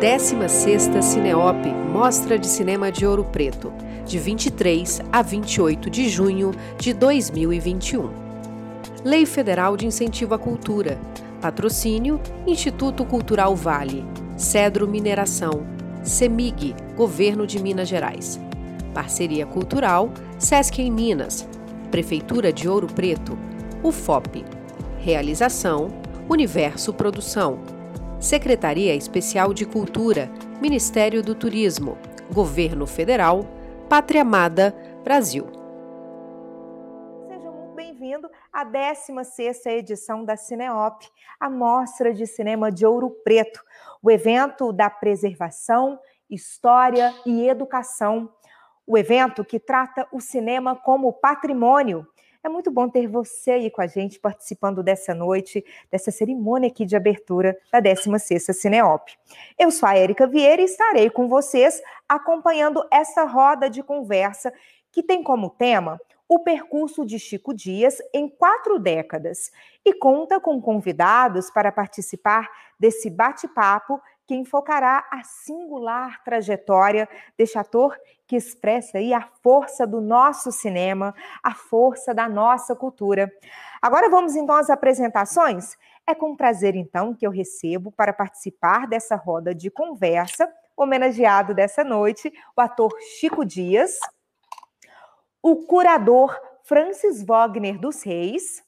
16ª Cineop Mostra de Cinema de Ouro Preto, de 23 a 28 de junho de 2021. Lei Federal de Incentivo à Cultura. Patrocínio Instituto Cultural Vale. Cedro Mineração. CEMIG, Governo de Minas Gerais. Parceria Cultural Sesc em Minas. Prefeitura de Ouro Preto. UFOP. Realização Universo Produção. Secretaria Especial de Cultura, Ministério do Turismo, Governo Federal, Pátria Amada, Brasil. Seja muito bem-vindo à 16ª edição da Cineop, a Mostra de Cinema de Ouro Preto, o evento da preservação, história e educação. O evento que trata o cinema como patrimônio é muito bom ter você aí com a gente participando dessa noite, dessa cerimônia aqui de abertura da 16ª Cineop. Eu sou a Érica Vieira e estarei com vocês acompanhando essa roda de conversa que tem como tema o percurso de Chico Dias em quatro décadas e conta com convidados para participar desse bate-papo que enfocará a singular trajetória deste ator que expressa aí a força do nosso cinema, a força da nossa cultura. Agora vamos então às apresentações. É com prazer então que eu recebo para participar dessa roda de conversa, homenageado dessa noite, o ator Chico Dias, o curador Francis Wagner dos Reis,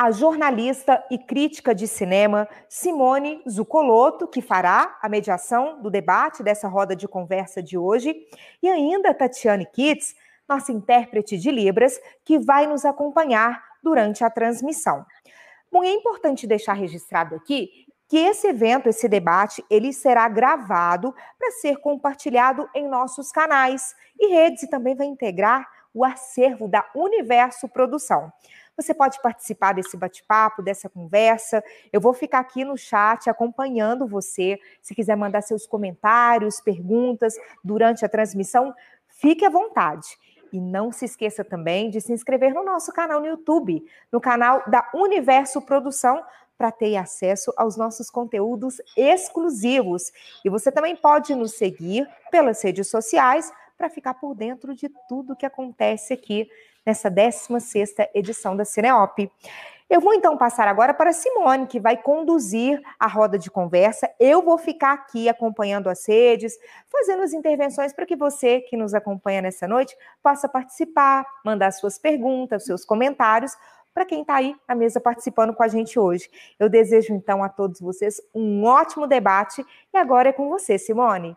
a jornalista e crítica de cinema Simone Zucoloto, que fará a mediação do debate dessa roda de conversa de hoje, e ainda Tatiane Kitts, nossa intérprete de Libras, que vai nos acompanhar durante a transmissão. Bom, é importante deixar registrado aqui que esse evento, esse debate, ele será gravado para ser compartilhado em nossos canais e redes e também vai integrar o acervo da Universo Produção. Você pode participar desse bate-papo, dessa conversa. Eu vou ficar aqui no chat acompanhando você. Se quiser mandar seus comentários, perguntas durante a transmissão, fique à vontade. E não se esqueça também de se inscrever no nosso canal no YouTube, no canal da Universo Produção, para ter acesso aos nossos conteúdos exclusivos. E você também pode nos seguir pelas redes sociais para ficar por dentro de tudo que acontece aqui nessa 16ª edição da Cineop. Eu vou então passar agora para Simone, que vai conduzir a roda de conversa. Eu vou ficar aqui acompanhando as redes, fazendo as intervenções para que você que nos acompanha nessa noite possa participar, mandar suas perguntas, seus comentários para quem está aí na mesa participando com a gente hoje. Eu desejo então a todos vocês um ótimo debate e agora é com você, Simone.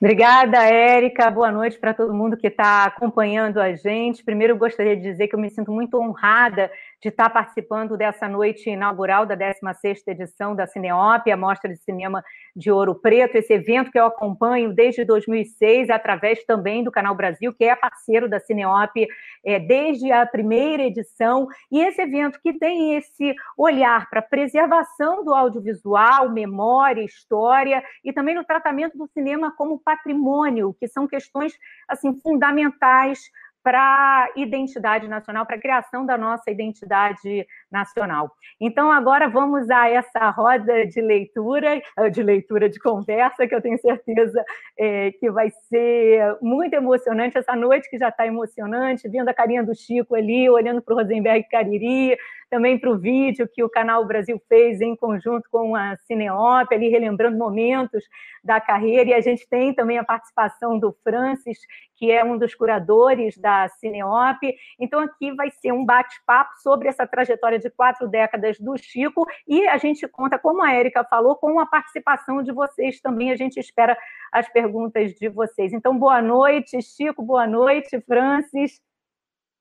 Obrigada, Érica. Boa noite para todo mundo que está acompanhando a gente. Primeiro, gostaria de dizer que eu me sinto muito honrada de estar participando dessa noite inaugural da 16ª edição da Cineop, a Mostra de Cinema de Ouro Preto, esse evento que eu acompanho desde 2006, através também do Canal Brasil, que é parceiro da Cineop é, desde a primeira edição, e esse evento que tem esse olhar para preservação do audiovisual, memória, história, e também no tratamento do cinema como patrimônio, que são questões assim fundamentais para a identidade nacional, para a criação da nossa identidade nacional. Então, agora vamos a essa roda de leitura, de leitura de conversa, que eu tenho certeza é, que vai ser muito emocionante essa noite, que já está emocionante, vendo a carinha do Chico ali, olhando para o Rosenberg Cariri, também para o vídeo que o Canal Brasil fez em conjunto com a Cineop, ali relembrando momentos da carreira, e a gente tem também a participação do Francis, que é um dos curadores da Cineop. Então, aqui vai ser um bate-papo sobre essa trajetória de quatro décadas do Chico, e a gente conta, como a Érica falou, com a participação de vocês também. A gente espera as perguntas de vocês. Então, boa noite, Chico, boa noite, Francis.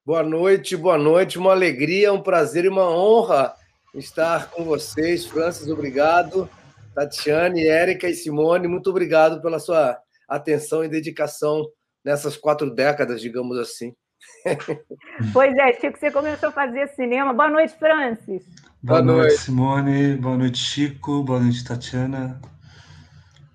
Boa noite, boa noite, uma alegria, um prazer e uma honra estar com vocês. Francis, obrigado. Tatiane, Érica e Simone, muito obrigado pela sua atenção e dedicação nessas quatro décadas, digamos assim. Pois é, Chico, você começou a fazer cinema. Boa noite, Francis. Boa, boa noite, noite, Simone. Boa noite, Chico. Boa noite, Tatiana.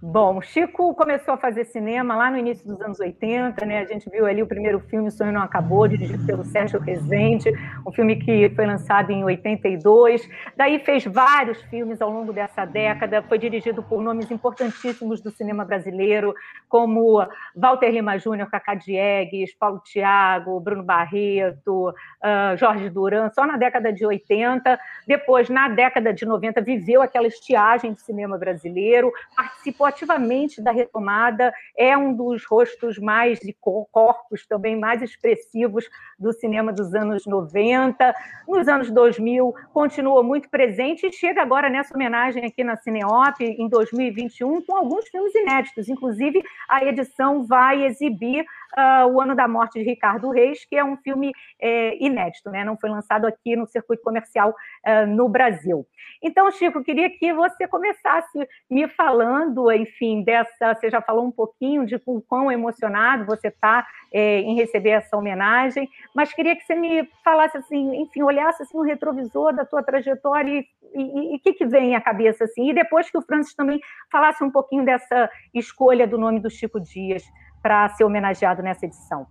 Bom, Chico começou a fazer cinema lá no início dos anos 80, né? A gente viu ali o primeiro filme, O Sonho Não Acabou, dirigido pelo Sérgio Rezende, um filme que foi lançado em 82. Daí fez vários filmes ao longo dessa década, foi dirigido por nomes importantíssimos do cinema brasileiro, como Walter Lima Júnior, Cacá Diegues, Paulo Thiago, Bruno Barreto, uh, Jorge Duran, só na década de 80. Depois, na década de 90, viveu aquela estiagem do cinema brasileiro, participou ativamente da retomada, é um dos rostos mais de corpos também mais expressivos do cinema dos anos 90. Nos anos 2000, continua muito presente e chega agora nessa homenagem aqui na Cineop, em 2021, com alguns filmes inéditos. Inclusive, a edição vai exibir uh, O Ano da Morte de Ricardo Reis, que é um filme é, inédito, né? não foi lançado aqui no circuito comercial uh, no Brasil. Então, Chico, queria que você começasse me falando, enfim, dessa. Você já falou um pouquinho de o quão emocionado você está é, em receber essa homenagem, mas queria que você me falasse assim, enfim, olhasse assim, um retrovisor da tua trajetória e o que, que vem à cabeça assim. E depois que o Francis também falasse um pouquinho dessa escolha do nome do Chico Dias para ser homenageado nessa edição?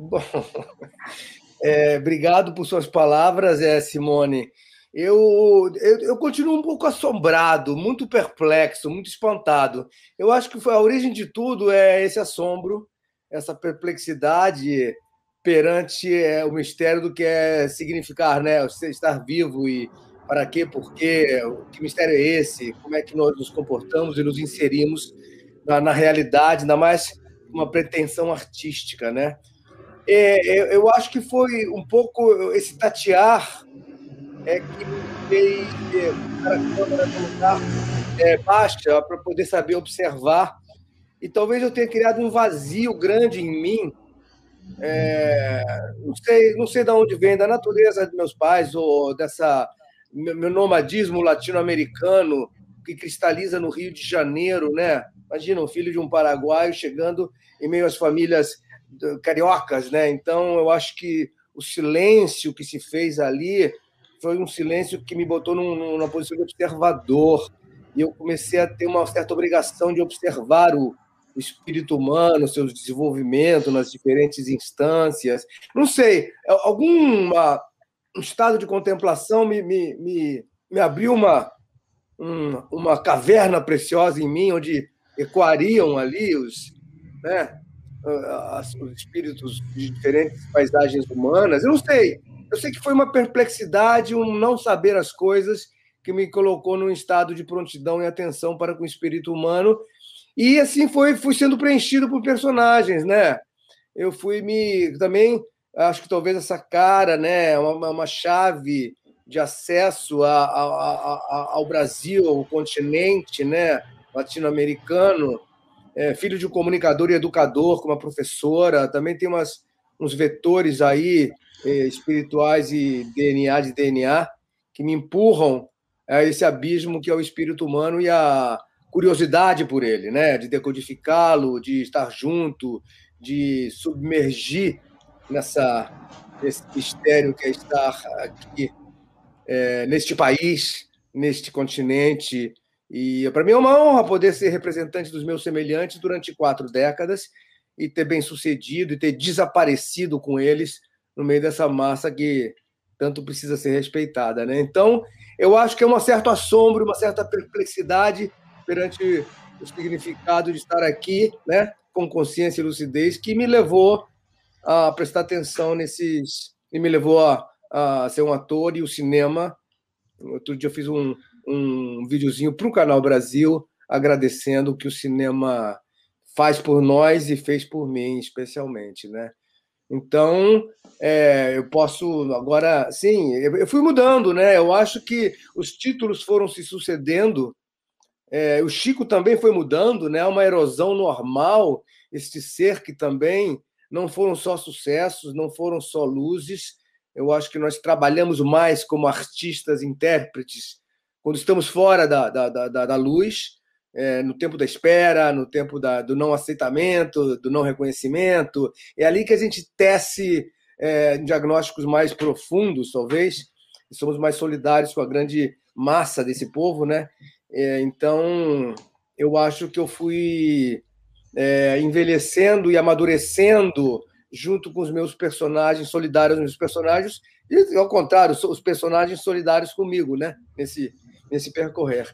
Bom, é, obrigado por suas palavras, é, Simone. Eu, eu, eu, continuo um pouco assombrado, muito perplexo, muito espantado. Eu acho que a origem de tudo é esse assombro, essa perplexidade perante é, o mistério do que é significar, né? Estar vivo e para quê, por quê, que mistério é esse, como é que nós nos comportamos e nos inserimos na, na realidade, ainda mais uma pretensão artística, né? É, eu acho que foi um pouco esse tatear é, que fez é, a câmera no lugar é, baixa para poder saber observar. E talvez eu tenha criado um vazio grande em mim. É, não sei, não sei de onde vem, da natureza de meus pais ou dessa meu nomadismo latino-americano que cristaliza no Rio de Janeiro, né? Imagina um filho de um paraguaio chegando em meio às famílias cariocas, né? Então, eu acho que o silêncio que se fez ali foi um silêncio que me botou num, numa posição de observador. E eu comecei a ter uma certa obrigação de observar o, o espírito humano, seu desenvolvimento nas diferentes instâncias. Não sei, algum um estado de contemplação me, me, me, me abriu uma, um, uma caverna preciosa em mim, onde ecoariam ali os, né, os espíritos de diferentes paisagens humanas. Eu não sei. Eu sei que foi uma perplexidade, um não saber as coisas que me colocou num estado de prontidão e atenção para com o espírito humano. E assim foi, fui sendo preenchido por personagens, né? Eu fui me também acho que talvez essa cara, né, uma, uma chave de acesso a, a, a, ao Brasil, ao continente, né, latino-americano, é, filho de um comunicador e educador, com uma professora, também tem umas, uns vetores aí é, espirituais e DNA de DNA que me empurram a esse abismo que é o espírito humano e a curiosidade por ele, né? De decodificá-lo, de estar junto, de submergir nessa nesse mistério que é estar aqui é, neste país, neste continente, e para mim é uma honra poder ser representante dos meus semelhantes durante quatro décadas e ter bem sucedido e ter desaparecido com eles no meio dessa massa que tanto precisa ser respeitada, né? Então, eu acho que é um certo assombro, uma certa perplexidade perante o significado de estar aqui, né, com consciência e lucidez, que me levou a prestar atenção nesses e me levou a, a ser um ator e o cinema. Outro dia eu fiz um, um videozinho para o Canal Brasil, agradecendo o que o cinema faz por nós e fez por mim, especialmente, né? Então, é, eu posso agora, sim, eu fui mudando, né? Eu acho que os títulos foram se sucedendo. É, o Chico também foi mudando, né? Uma erosão normal. Este ser que também não foram só sucessos, não foram só luzes. Eu acho que nós trabalhamos mais como artistas, intérpretes, quando estamos fora da, da, da, da luz, é, no tempo da espera, no tempo da, do não aceitamento, do não reconhecimento. É ali que a gente tece é, diagnósticos mais profundos, talvez, e somos mais solidários com a grande massa desse povo, né? É, então, eu acho que eu fui é, envelhecendo e amadurecendo junto com os meus personagens solidários, meus personagens, e ao contrário, os personagens solidários comigo, né? Nesse, nesse percorrer.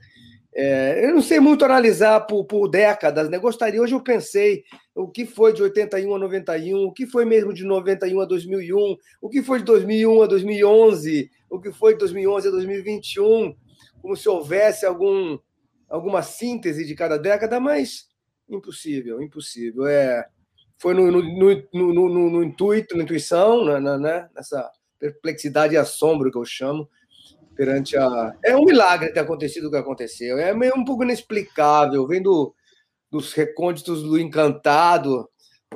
É, eu não sei muito analisar por, por, décadas, né? Gostaria, hoje eu pensei o que foi de 81 a 91, o que foi mesmo de 91 a 2001, o que foi de 2001 a 2011, o que foi de 2011 a 2021, como se houvesse algum, alguma síntese de cada década, mas impossível, impossível. É, foi no, no, no, no, no intuito, na intuição, né, né, nessa perplexidade e assombro que eu chamo, perante a. É um milagre ter acontecido o que aconteceu. É meio um pouco inexplicável, vendo dos recônditos do encantado,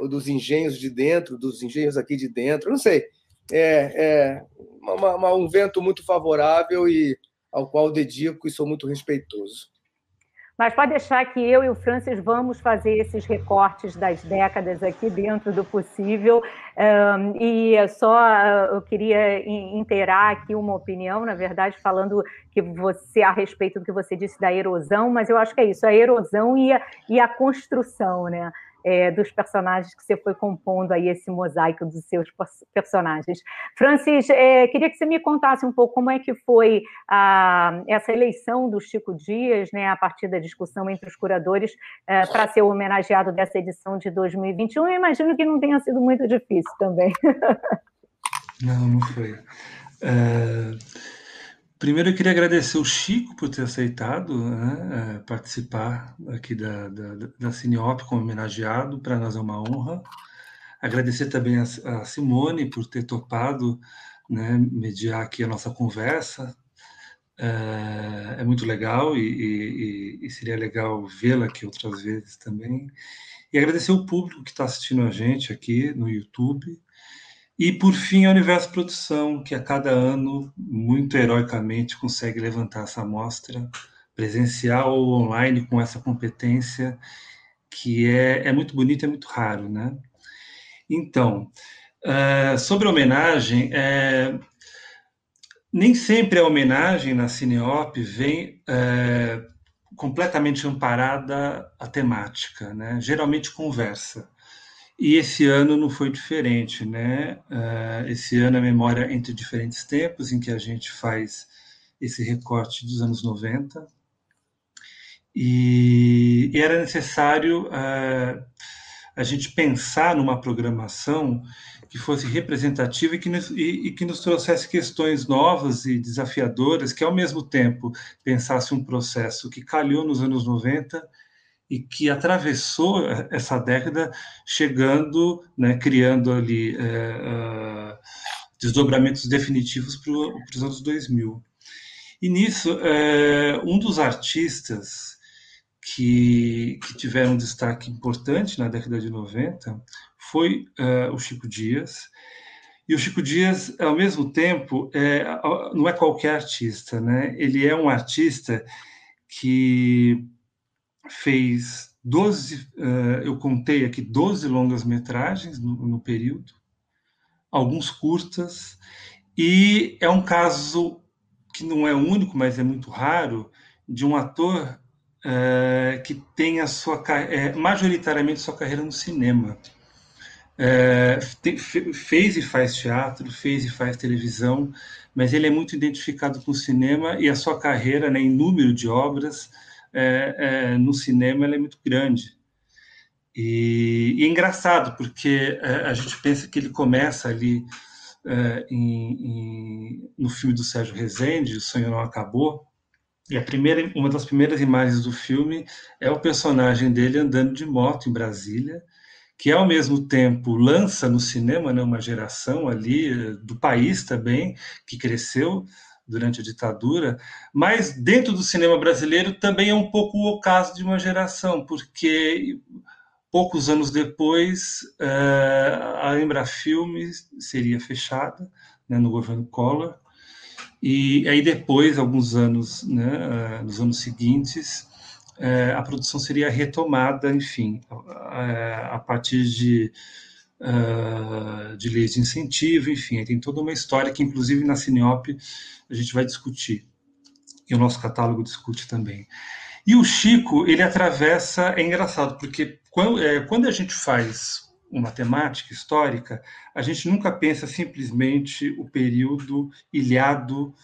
dos engenhos de dentro, dos engenhos aqui de dentro, não sei. É, é uma, uma, um vento muito favorável e ao qual dedico e sou muito respeitoso. Mas pode deixar que eu e o Francis vamos fazer esses recortes das décadas aqui dentro do possível. E só uh, eu queria inteirar aqui uma opinião, na verdade, falando que você a respeito do que você disse da erosão, mas eu acho que é isso, a erosão e a, e a construção, né? É, dos personagens que você foi compondo aí esse mosaico dos seus personagens. Francis, é, queria que você me contasse um pouco como é que foi a, essa eleição do Chico Dias, né, a partir da discussão entre os curadores, é, para ser homenageado dessa edição de 2021. Eu imagino que não tenha sido muito difícil também. Não, não foi. É... Primeiro, eu queria agradecer o Chico por ter aceitado né, é, participar aqui da, da, da Cineop como homenageado, para nós é uma honra. Agradecer também a, a Simone por ter topado né, mediar aqui a nossa conversa. É, é muito legal e, e, e seria legal vê-la aqui outras vezes também. E agradecer o público que está assistindo a gente aqui no YouTube e, por fim, a Universo Produção, que a cada ano, muito heroicamente, consegue levantar essa amostra presencial ou online com essa competência que é, é muito bonito, é muito raro, né? Então, uh, sobre a homenagem, é, nem sempre a homenagem na Cineop vem é, completamente amparada a temática, né? Geralmente conversa. E esse ano não foi diferente, né? Uh, esse ano é a memória entre diferentes tempos, em que a gente faz esse recorte dos anos 90. E, era necessário uh, a gente pensar numa programação que fosse representativa e que, nos, e que nos trouxesse questões novas e desafiadoras, que ao mesmo tempo pensasse um processo que calhou nos anos 90 e que atravessou essa década, chegando, né, criando ali é, desdobramentos definitivos para os anos 2000. E nisso, é, um dos artistas que, que tiveram um destaque importante na década de 90 foi é, o Chico Dias. E o Chico Dias, ao mesmo tempo, é, não é qualquer artista, né? Ele é um artista que fez 12, uh, eh, eu contei aqui 12 longas-metragens no, no, período, alguns curtas, e é um caso que não é único, mas é muito raro, de um ator uh, que tem a sua é, majoritariamente sua carreira no cinema. É, te, fez e faz teatro, fez e faz televisão, mas ele é muito identificado com o cinema e a sua carreira, né, em número de obras, é, é, no cinema ela é muito grande. E, e é engraçado, porque é, a gente pensa que ele começa ali é, em, em, no filme do Sérgio Rezende, O Sonho Não Acabou, e a primeira, uma das primeiras imagens do filme é o personagem dele andando de moto em Brasília, que ao mesmo tempo lança no cinema né, uma geração ali é, do país também, que cresceu durante a ditadura, mas dentro do cinema brasileiro também é um pouco o caso de uma geração, porque poucos anos depois eh, a Embrafilme seria fechada né, no governo Collor, e aí depois, alguns anos, né, nos anos seguintes, eh, a produção seria retomada, enfim, a partir de uh, de leis de incentivo, enfim, tem toda uma história que, inclusive, na Cineop a gente vai discutir. e o nosso catálogo discute também. E o Chico, ele atravessa, é engraçado, porque quando, é, quando a gente faz uma temática histórica, a gente nunca pensa simplesmente o período ilhado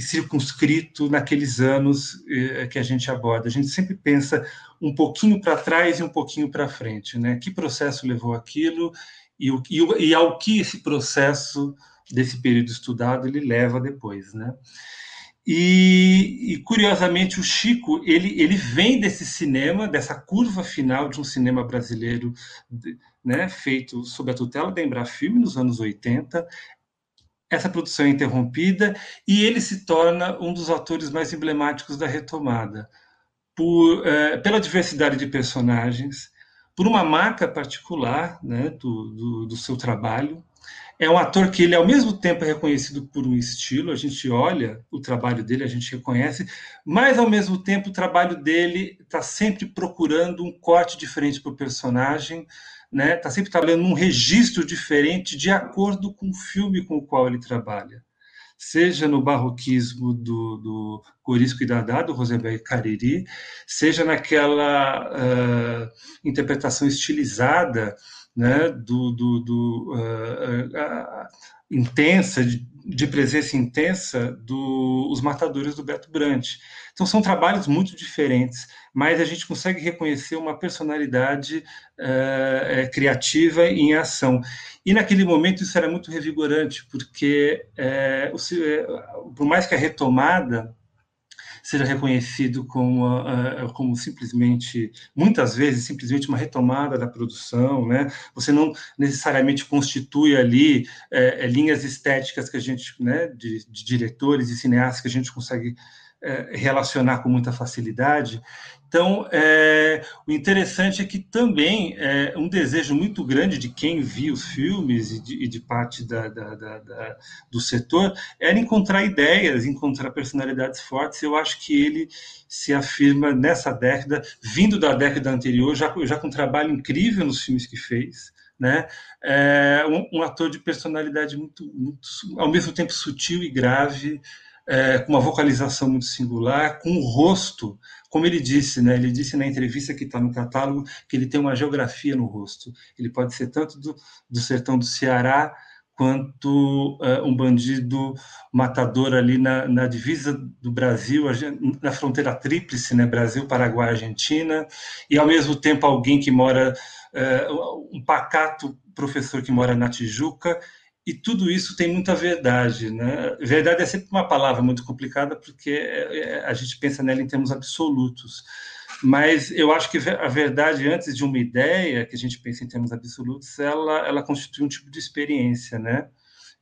circunscrito naqueles anos eh, que a gente aborda. A gente sempre pensa um pouquinho para trás e um pouquinho para frente, né? Que processo levou aquilo e, e, e ao que esse processo desse período estudado ele leva depois, né? E, e, curiosamente o Chico ele, ele vem desse cinema, dessa curva final de um cinema brasileiro né, feito sob a tutela da Embrafilme nos anos 80. Essa produção é interrompida e ele se torna um dos atores mais emblemáticos da retomada, por, é, pela diversidade de personagens, por uma marca particular né, do, do, do seu trabalho, é um ator que ele ao mesmo tempo é reconhecido por um estilo, a gente olha o trabalho dele, a gente reconhece, mas ao mesmo tempo o trabalho dele está sempre procurando um corte diferente para o personagem, né? Está sempre trabalhando num registro diferente de acordo com o filme com o qual ele trabalha. Seja no barroquismo do, do Corisco e Dadá, do Rosenberg Cariri, seja naquela uh, interpretação estilizada né, do, do, do uh, uh, intensa, de, de, presença intensa dos Matadores do Beto Brant. Então, são trabalhos muito diferentes, mas a gente consegue reconhecer uma personalidade uh, criativa em ação. E naquele momento isso era muito revigorante, porque, o, por mais que a retomada seja reconhecido como, uh, como simplesmente, muitas vezes, simplesmente uma retomada da produção, né? Você não necessariamente constitui ali é, linhas estéticas que a gente, né, de, de diretores e cineastas que a gente consegue relacionar com muita facilidade. Então, é, o interessante é que também é um desejo muito grande de quem viu os filmes e de, e de parte da, da, da, do setor era encontrar ideias, encontrar personalidades fortes. Eu acho que ele se afirma nessa década, vindo da década anterior, já, já com um trabalho incrível nos filmes que fez. Né? É um, um ator de personalidade muito, muito, ao mesmo tempo sutil e grave, é, com uma vocalização muito singular, com um rosto, como ele disse, né? Ele disse na entrevista que está no catálogo que ele tem uma geografia no rosto. Ele pode ser tanto do, do sertão do Ceará quanto uh, um bandido matador ali na, na, divisa do Brasil, na fronteira tríplice, né, Brasil, Paraguai, Argentina, e ao mesmo tempo alguém que mora, uh, um pacato professor que mora na Tijuca e tudo isso tem muita verdade, né? Verdade é sempre uma palavra muito complicada porque é, é, a gente pensa nela em termos absolutos. Mas eu acho que a verdade, antes de uma ideia que a gente pensa em termos absolutos, ela, ela constitui um tipo de experiência, né?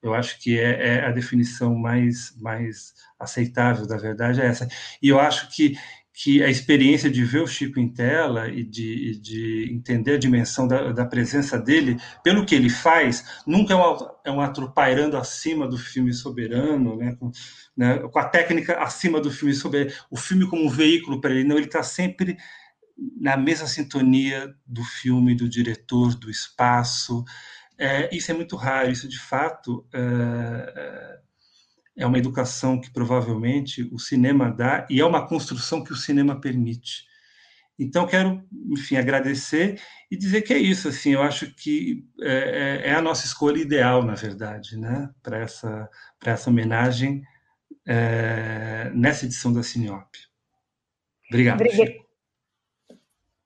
Eu acho que é, é a definição mais, mais aceitável da verdade é essa. E eu acho que que a experiência de ver o Chico em tela e de, de entender a dimensão da, da, presença dele, pelo que ele faz, nunca é um, é um ator pairando acima do filme soberano, né, com, né, com a técnica acima do filme soberano, o filme como um veículo para ele, não, ele está sempre na mesma sintonia do filme, do diretor, do espaço. É, isso é muito raro, isso de fato. É, é uma educação que provavelmente o cinema dá e é uma construção que o cinema permite. Então, quero, enfim, agradecer e dizer que é isso, assim, eu acho que é, é, é a nossa escolha ideal, na verdade, né, para essa, essa homenagem é, nessa edição da Cineop. Obrigado, Obrigada.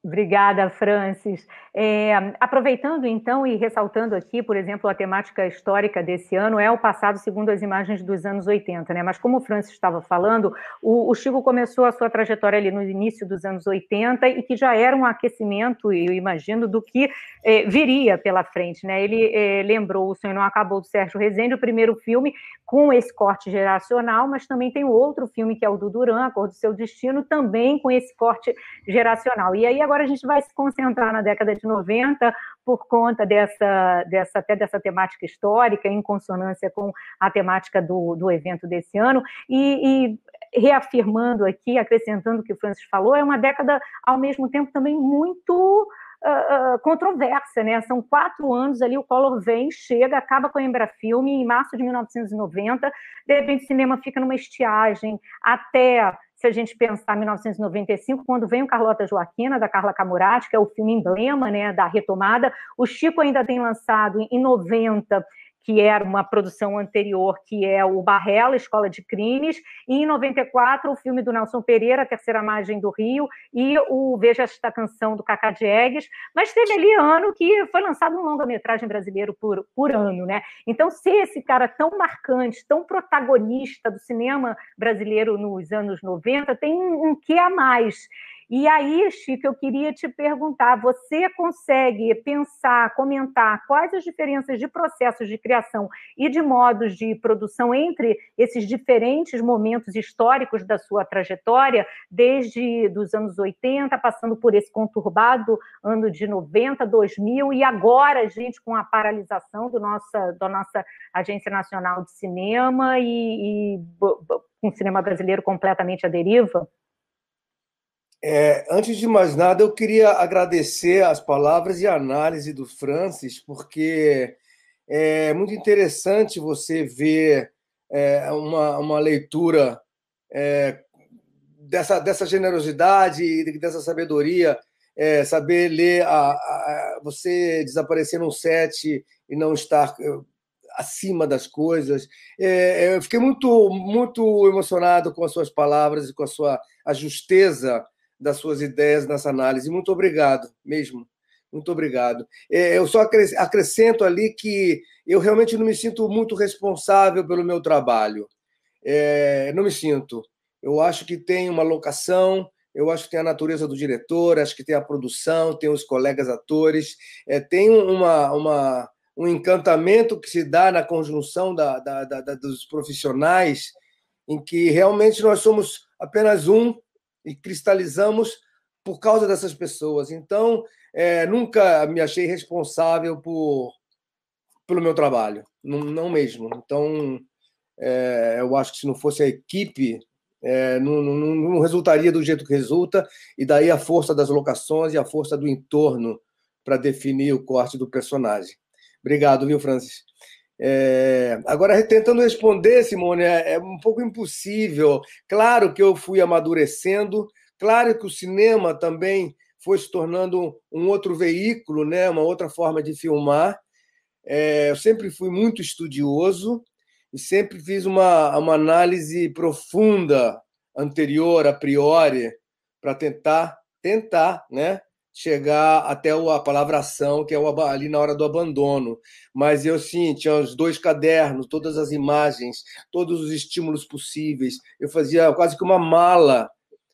Obrigada, Francis. É, aproveitando então e ressaltando aqui, por exemplo, a temática histórica desse ano é o passado segundo as imagens dos anos 80, né? Mas como o Francis estava falando, o, o Chico começou a sua trajetória ali no início dos anos 80 e que já era um aquecimento, eu imagino, do que é, viria pela frente, né? Ele é, lembrou O Sonho Não Acabou do Sérgio Rezende, o primeiro filme com esse corte geracional, mas também tem outro filme que é o do Duran, A Cor do Seu Destino, também com esse corte geracional. E aí agora a gente vai se concentrar na década de 90 por conta dessa, dessa até dessa temática histórica, em consonância com a temática do, do evento desse ano, e, e reafirmando aqui, acrescentando o que o Francis falou, é uma década, ao mesmo tempo, também muito uh, controvérsia, né? São quatro anos ali, o Collor vem, chega, acaba com a Embrafilme em março de 1990, de repente o cinema fica numa estiagem até se a gente pensar em 1995, quando vem o Carlota Joaquina, da Carla Camurati, que é o filme emblema né, da retomada, o Chico ainda tem lançado em 90 que era uma produção anterior, que é o Barrela, Escola de Crimes, e em 94 o filme do Nelson Pereira, A Terceira Margem do Rio, e o Veja Esta Canção do Cacá Diegues, mas teve ali ano que foi lançado um longa-metragem brasileiro por, por ano, né? Então, ser esse cara tão marcante, tão protagonista do cinema brasileiro nos anos 90, tem um, um quê a mais. E aí, Chico, eu queria te perguntar: você consegue pensar, comentar quais as diferenças de processos de criação e de modos de produção entre esses diferentes momentos históricos da sua trajetória, desde dos anos 80, passando por esse conturbado ano de 90, 2000 e agora, gente, com a paralisação do nossa, da nossa Agência Nacional de Cinema e, e com o cinema brasileiro completamente à deriva? É, antes de mais nada, eu queria agradecer as palavras e a análise do Francis, porque é muito interessante você ver é, uma, uma leitura é, dessa, dessa generosidade e dessa sabedoria, é, saber ler a, a, você desaparecer num set e não estar é, acima das coisas. É, eu fiquei muito, muito emocionado com as suas palavras e com a sua a justeza das suas ideias nessa análise. Muito obrigado, mesmo. Muito obrigado. É, eu só acrescento ali que eu realmente não me sinto muito responsável pelo meu trabalho. É, não me sinto. Eu acho que tem uma locação, eu acho que tem a natureza do diretor, acho que tem a produção, tem os colegas atores, é, tem uma, uma, um encantamento que se dá na conjunção da, da, da, dos profissionais, em que realmente nós somos apenas um e cristalizamos por causa dessas pessoas. Então, é, nunca me achei responsável por pelo meu trabalho, não, não mesmo. Então, é, eu acho que se não fosse a equipe, é, não, não, não, resultaria do jeito que resulta, e daí a força das locações e a força do entorno para definir o corte do personagem. Obrigado, viu, Francis? É, agora, tentando responder, Simone, é, é, um pouco impossível. Claro que eu fui amadurecendo, claro que o cinema também foi se tornando um outro veículo, né, uma outra forma de filmar. É, eu sempre fui muito estudioso e sempre fiz uma, uma análise profunda anterior, a priori, para tentar tentar, né, chegar até a palavra ação, que é ali na hora do abandono. Mas eu, sim, tinha os dois cadernos, todas as imagens, todos os estímulos possíveis. Eu fazia quase que uma mala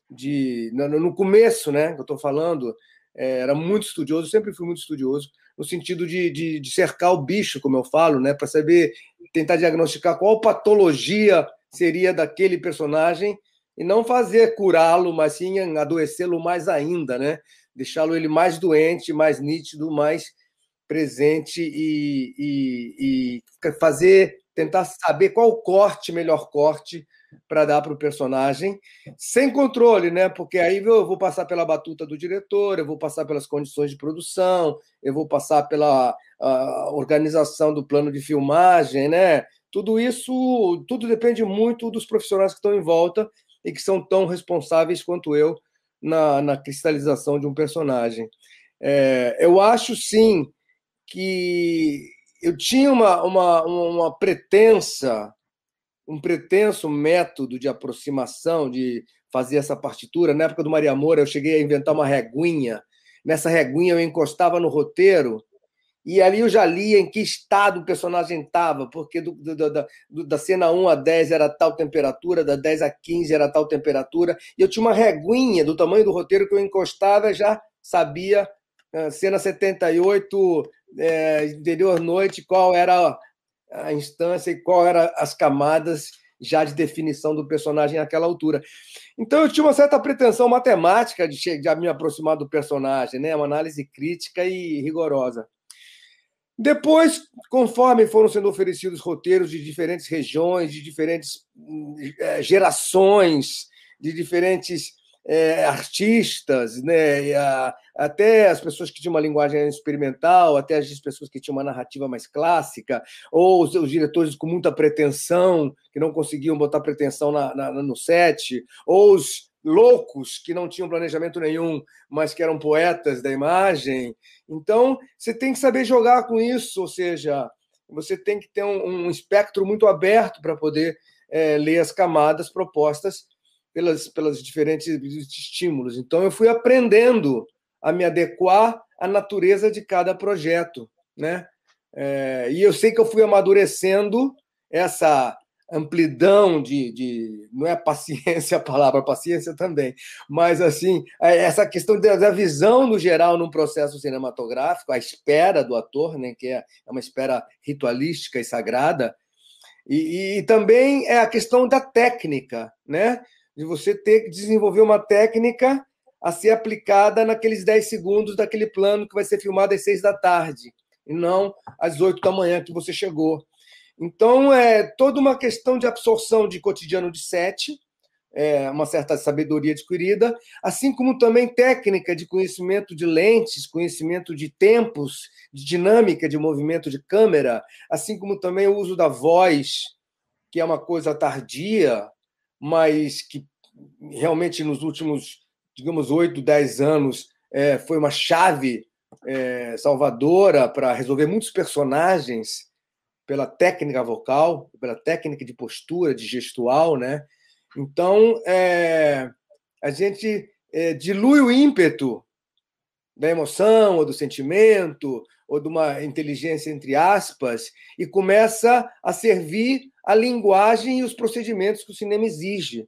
de. No começo, né, que eu estou falando, é, era muito estudioso, sempre fui muito estudioso, no sentido de, de, de cercar o bicho, como eu falo, né, para saber, tentar diagnosticar qual patologia seria daquele personagem e não fazer curá-lo, mas sim adoecê-lo mais ainda, né? Deixá-lo ele mais doente, mais nítido, mais presente e, e, e fazer, tentar saber qual o corte, melhor corte para dar para o personagem, sem controle, né? Porque aí eu vou passar pela batuta do diretor, eu vou passar pelas condições de produção, eu vou passar pela organização do plano de filmagem, né? Tudo isso, tudo depende muito dos profissionais que estão em volta e que são tão responsáveis quanto eu na, na cristalização de um personagem. É, eu acho, sim, que eu tinha uma, uma, uma pretensa, um pretenso método de aproximação, de fazer essa partitura. Na época do Maria Moura, eu cheguei a inventar uma reguinha. Nessa reguinha, eu encostava no roteiro e ali eu já lia em que estado o personagem estava, porque do, do, do, da cena 1 a 10 era tal temperatura, da 10 a 15 era tal temperatura, e eu tinha uma reguinha do tamanho do roteiro que eu encostava e já sabia, ah, cena 78, é, interior noite, qual era a instância e qual eram as camadas já de definição do personagem naquela altura. Então eu tinha uma certa pretensão matemática de, de me aproximar do personagem, né? uma análise crítica e rigorosa. Depois, conforme foram sendo oferecidos roteiros de diferentes regiões, de diferentes é, gerações, de diferentes é, artistas, né, até as pessoas que tinham uma linguagem experimental, até as pessoas que tinham uma narrativa mais clássica, ou os, os diretores com muita pretensão, que não conseguiam botar pretensão na, na, no set, ou os loucos que não tinham planejamento nenhum, mas que eram poetas da imagem. Então, você tem que saber jogar com isso, ou seja, você tem que ter um, um espectro muito aberto para poder é, ler as camadas propostas pelas, pelas diferentes estímulos. Então, eu fui aprendendo a me adequar à natureza de cada projeto, né? É, e eu sei que eu fui amadurecendo essa amplidão de, de, não é paciência a palavra paciência também mas assim é, essa questão da visão no geral num processo cinematográfico a espera do ator né que é, é uma espera ritualística e sagrada e, e também é a questão da técnica né de você ter que desenvolver uma técnica a ser aplicada naqueles 10 segundos daquele plano que vai ser filmado às 6 da tarde, e não às 8 da manhã que você chegou. Então, é toda uma questão de absorção de cotidiano de sete, é, uma certa sabedoria adquirida, assim como também técnica de conhecimento de lentes, conhecimento de tempos, de dinâmica de movimento de câmera, assim como também o uso da voz, que é uma coisa tardia, mas que realmente nos últimos, digamos, oito, dez anos é, foi uma chave é, salvadora para resolver muitos personagens pela técnica vocal, pela técnica de postura, de gestual, né? Então, é, a gente é, dilui o ímpeto da emoção ou do sentimento ou de uma inteligência entre aspas e começa a servir a linguagem e os procedimentos que o cinema exige.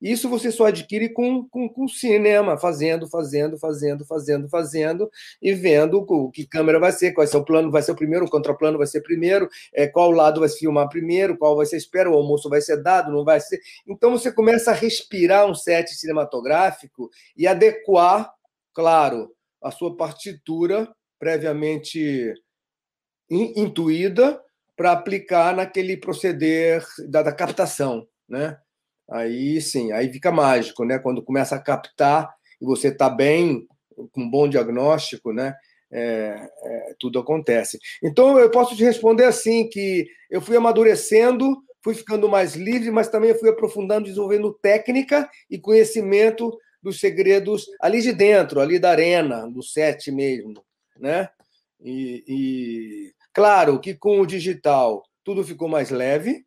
Isso você só adquire com, com, com cinema, fazendo, fazendo, fazendo, fazendo, fazendo, e vendo o que câmera vai ser, qual ser o plano, vai ser o primeiro, o contraplano vai ser primeiro, é, qual lado vai se filmar primeiro, qual vai ser espera, o almoço vai ser dado, não vai ser. Então você começa a respirar um set cinematográfico e adequar, claro, a sua partitura previamente intuída para aplicar naquele proceder da, da, captação, né? Aí sim, aí fica mágico, né? Quando começa a captar e você está bem, com um bom diagnóstico, né? É, é, tudo acontece. Então eu posso te responder assim que eu fui amadurecendo, fui ficando mais livre, mas também fui aprofundando, desenvolvendo técnica e conhecimento dos segredos ali de dentro, ali da arena, do set mesmo, né? E, e Claro que com o digital tudo ficou mais leve,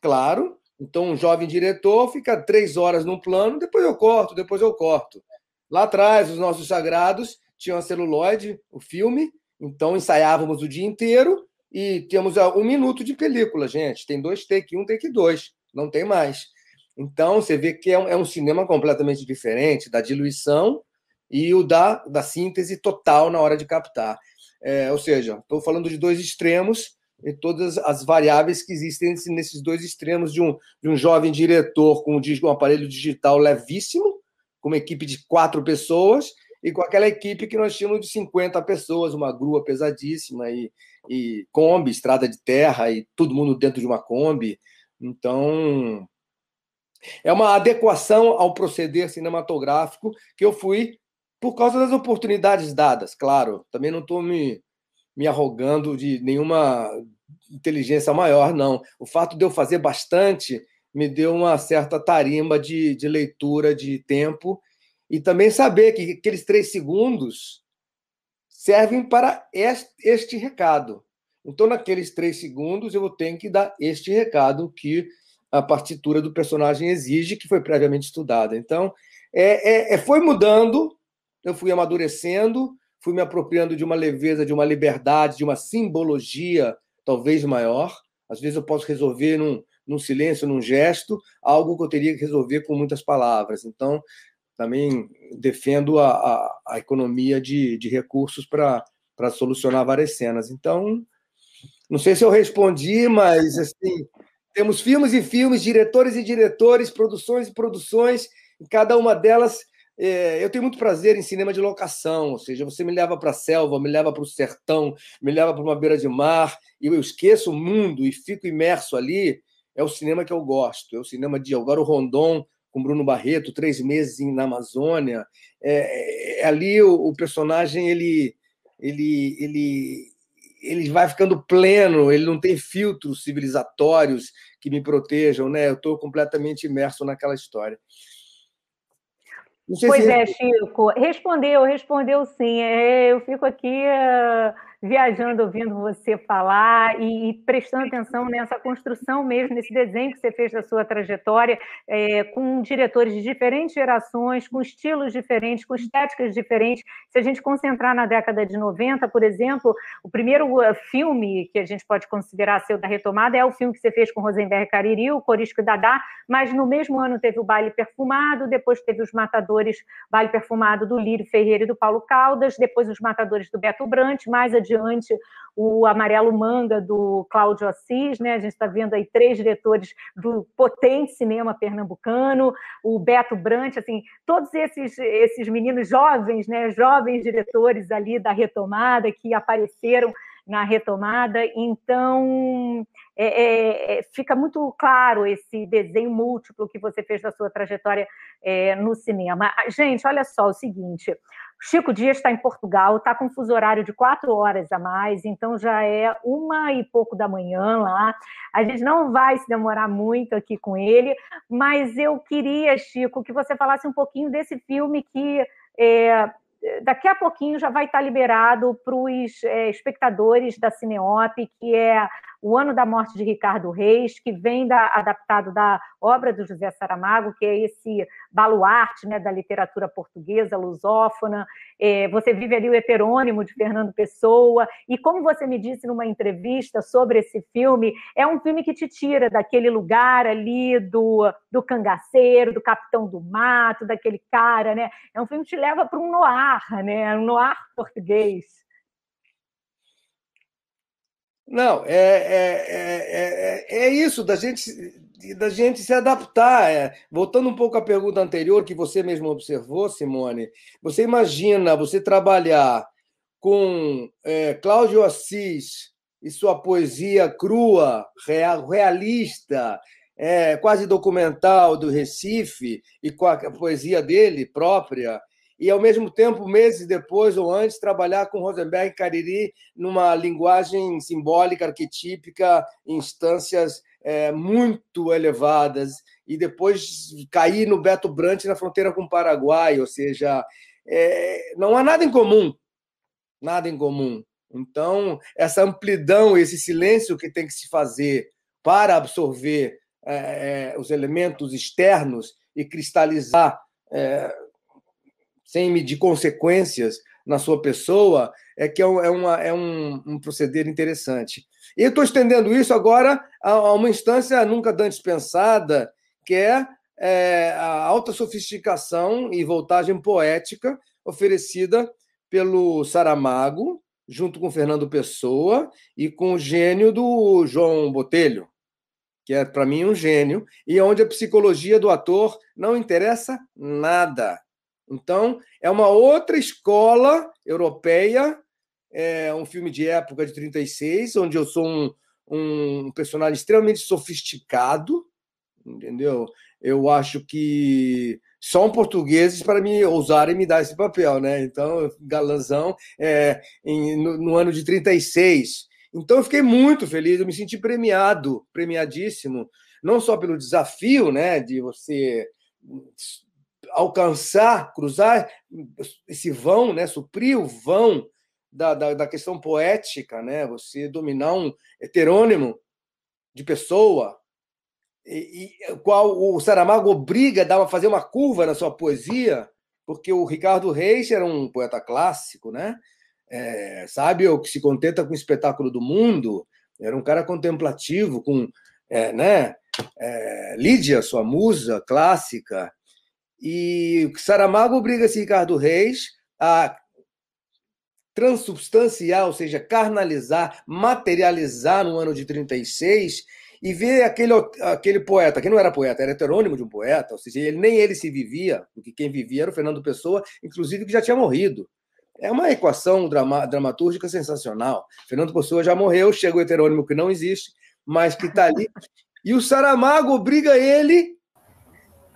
claro. Então, um jovem diretor fica três horas num plano, depois eu corto, depois eu corto. Lá atrás, os nossos sagrados tinham a celuloide, o filme, então ensaiávamos o dia inteiro e temos um minuto de película, gente. Tem dois take, um take dois, não tem mais. Então, você vê que é um, é cinema completamente diferente da diluição e o da, da síntese total na hora de captar. É, ou seja, estou falando de dois extremos e todas as variáveis que existem nesses dois extremos de um, de um jovem diretor com um aparelho digital levíssimo, com uma equipe de quatro pessoas, e com aquela equipe que nós tínhamos de 50 pessoas, uma grua pesadíssima, e, e Kombi, estrada de terra, e todo mundo dentro de uma Kombi. Então, é uma adequação ao proceder cinematográfico que eu fui por causa das oportunidades dadas, claro. Também não estou me, me arrogando de nenhuma inteligência maior, não. O fato de eu fazer bastante me deu uma certa tarimba de, de leitura de tempo e também saber que aqueles três segundos servem para este, este recado. Então, naqueles três segundos, eu tenho que dar este recado que a partitura do personagem exige, que foi previamente estudada. Então, é, é, é foi mudando, eu fui amadurecendo, fui me apropriando de uma leveza, de uma liberdade, de uma simbologia talvez maior. Às vezes eu posso resolver num, num silêncio, num gesto, algo que eu teria que resolver com muitas palavras. Então, também defendo a, a, a economia de, de recursos para solucionar várias cenas. Então, não sei se eu respondi, mas assim, temos filmes e filmes, diretores e diretores, produções e produções, e cada uma delas é, eu tenho muito prazer em cinema de locação, ou seja, você me leva para a selva, me leva para o sertão, me leva para uma beira de mar, e eu esqueço o mundo e fico imerso ali. É o cinema que eu gosto, é o cinema de Alvaro Rondon, com Bruno Barreto, três meses na Amazônia. É, é, ali o, o, personagem ele, ele, ele, ele vai ficando pleno, ele não tem filtros civilizatórios que me protejam, né? Eu estou completamente imerso naquela história. Pois se... é, Chico. Respondeu, respondeu sim. É, eu fico aqui. Uh viajando ouvindo você falar e, e, prestando atenção nessa construção mesmo, nesse desenho que você fez da sua trajetória, é, com diretores de diferentes gerações, com estilos diferentes, com estéticas diferentes. Se a gente concentrar na década de 90, por exemplo, o primeiro uh, filme que a gente pode considerar seu da retomada é o filme que você fez com Rosenberg Cariri, o Corisco e Dadá, mas no mesmo ano teve o Baile Perfumado, depois teve os Matadores, Baile Perfumado do Lírio Ferreira e do Paulo Caldas, depois os Matadores do Beto Brant, mais adiante adiante o Amarelo Manga do Cláudio Assis, né? A gente está vendo aí três diretores do potente cinema pernambucano, o Beto Brant, assim, todos esses esses meninos jovens, né? Jovens diretores ali da retomada que apareceram na retomada. Então, é, é, é, fica muito claro esse desenho múltiplo que você fez da sua trajetória é, no cinema. Gente, olha só o seguinte: Chico Dias está em Portugal, está com fuso horário de quatro horas a mais, então já é uma e pouco da manhã lá. A gente não vai se demorar muito aqui com ele, mas eu queria, Chico, que você falasse um pouquinho desse filme que é, daqui a pouquinho já vai estar liberado para os é, espectadores da Cineop, que é o Ano da Morte de Ricardo Reis, que vem da, adaptado da obra do José Saramago, que é esse baluarte né, da literatura portuguesa, lusófona. É, você vive ali o heterônimo de Fernando Pessoa, e como você me disse numa entrevista sobre esse filme, é um filme que te tira daquele lugar ali do, do cangaceiro, do capitão do mato, daquele cara, né? É um filme que te leva para um noir, né? Um noir português. Não, é, é, é, é, isso, da gente, da gente se adaptar. É. Voltando um pouco à pergunta anterior, que você mesmo observou, Simone, você imagina você trabalhar com é, Cláudio Assis e sua poesia crua, real, realista, é, quase documental do Recife, e com a poesia dele própria, e, ao mesmo tempo, meses depois ou antes, trabalhar com Rosenberg e Cariri numa linguagem simbólica, arquetípica, instâncias é, muito elevadas, e depois cair no Beto Brant na fronteira com o Paraguai, ou seja, é, não há nada em comum, nada em comum. Então, essa amplidão, esse silêncio que tem que se fazer para absorver é, é os elementos externos e cristalizar é, sem medir consequências na sua pessoa, é que é, um, é, uma, é um, um proceder interessante. E eu estou estendendo isso agora a, a, uma instância nunca antes pensada, que é, é a alta sofisticação e voltagem poética oferecida pelo Saramago, junto com Fernando Pessoa e com o gênio do João Botelho, que é, para mim, um gênio, e onde a psicologia do ator não interessa nada. Então, é uma outra escola europeia, é um filme de época de 36, onde eu sou um, um personagem extremamente sofisticado, entendeu? Eu acho que são portugueses para me ousarem me dar esse papel, né? Então, galanzão, é, em, no, no, ano de 36. Então, eu fiquei muito feliz, eu me senti premiado, premiadíssimo, não só pelo desafio, né, de você alcançar, cruzar esse vão, né, suprir o vão da, da, da, questão poética, né, você dominar um heterônimo de pessoa, e, e qual o Saramago obriga a, fazer uma curva na sua poesia, porque o Ricardo Reis era um poeta clássico, né? É, sabe, o que se contenta com o espetáculo do mundo, era um cara contemplativo, com é, né? É, Lídia, sua musa clássica, e Saramago obriga esse Ricardo Reis a transubstanciar, ou seja, carnalizar, materializar no ano de 36 e ver aquele, aquele poeta, que não era poeta, era heterônimo de um poeta, ou seja, ele, nem ele se vivia, porque quem vivia era o Fernando Pessoa, inclusive que já tinha morrido. É uma equação drama, dramatúrgica sensacional. Fernando Pessoa já morreu, chega o heterônimo que não existe, mas que está ali. E o Saramago obriga ele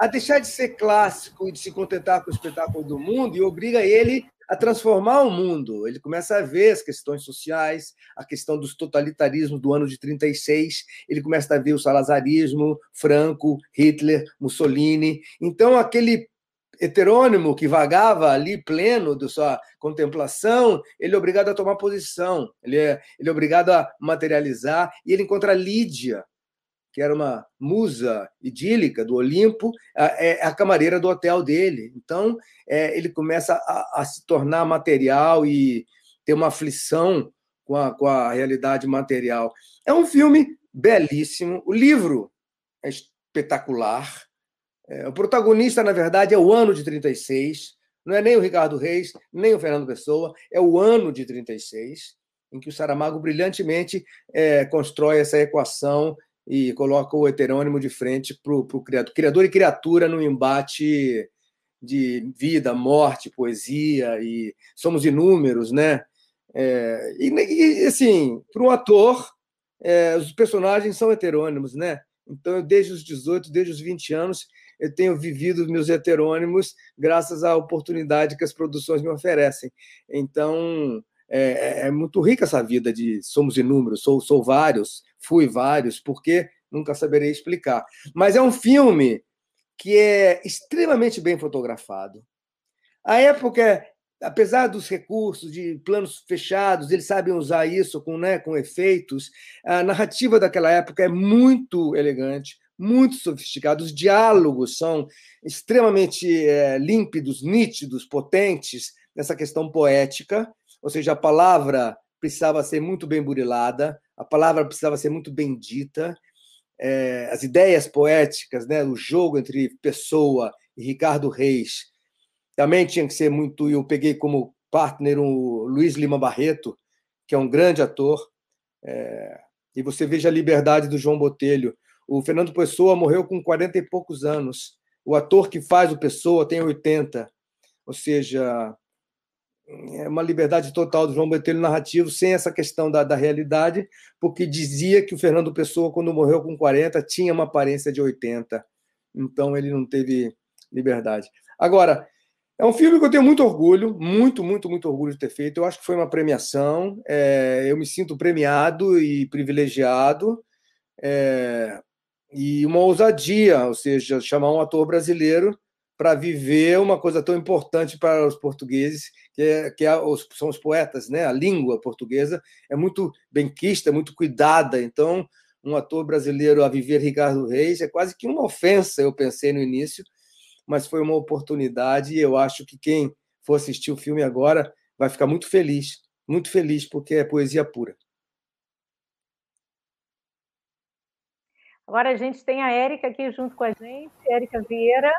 a deixar de ser clássico e de se contentar com o espetáculo do mundo e obriga ele a transformar o mundo. Ele começa a ver as questões sociais, a questão dos totalitarismos do ano de 36, ele começa a ver o salazarismo, Franco, Hitler, Mussolini. Então, aquele heterônimo que vagava ali pleno de sua contemplação, ele é obrigado a tomar posição, ele é, ele é obrigado a materializar, e ele encontra Lídia, que era uma musa idílica do Olimpo, é a camareira do hotel dele. Então, é, ele começa a, a, se tornar material e ter uma aflição com a, com a realidade material. É um filme belíssimo. O livro é espetacular. É, o protagonista, na verdade, é o ano de 36. Não é nem o Ricardo Reis, nem o Fernando Pessoa, é o ano de 36, em que o Saramago brilhantemente é, constrói essa equação e coloca o heterônimo de frente para o criador, criador e criatura no embate de vida, morte, poesia, e somos inúmeros, né? É, e, e, assim, para um ator, é, os personagens são heterônimos, né? Então, desde os 18, desde os 20 anos, eu tenho vivido meus heterônimos graças à oportunidade que as produções me oferecem. Então, é, é, é muito rica essa vida de somos inúmeros, sou, sou vários, fui vários, porque nunca saberei explicar. Mas é um filme que é extremamente bem fotografado. A época, apesar dos recursos de planos fechados, eles sabem usar isso com, né, com efeitos. A narrativa daquela época é muito elegante, muito sofisticada. Os diálogos são extremamente é, límpidos, nítidos, potentes nessa questão poética ou seja, a palavra precisava ser muito bem burilada, a palavra precisava ser muito bem dita, é, as ideias poéticas, né, o jogo entre Pessoa e Ricardo Reis também tinha que ser muito. Eu peguei como partner o Luiz Lima Barreto, que é um grande ator, é, e você veja a liberdade do João Botelho. O Fernando Pessoa morreu com 40 e poucos anos. O ator que faz o Pessoa tem 80. Ou seja, é uma liberdade total do João Botelho narrativo, sem essa questão da, da realidade, porque dizia que o Fernando Pessoa, quando morreu com 40, tinha uma aparência de 80. Então ele não teve liberdade. Agora, é um filme que eu tenho muito orgulho, muito, muito, muito orgulho de ter feito. Eu acho que foi uma premiação. É, eu me sinto premiado e privilegiado. É, e uma ousadia, ou seja, chamar um ator brasileiro para viver uma coisa tão importante para os portugueses, que, é, que é, são os poetas, né? A língua portuguesa é muito benquista, é muito cuidada. Então, um ator brasileiro a viver Ricardo Reis é quase que uma ofensa, eu pensei no início, mas foi uma oportunidade e eu acho que quem for assistir o filme agora vai ficar muito feliz, muito feliz, porque é poesia pura. Agora a gente tem a Érica aqui junto com a gente, Érica Vieira.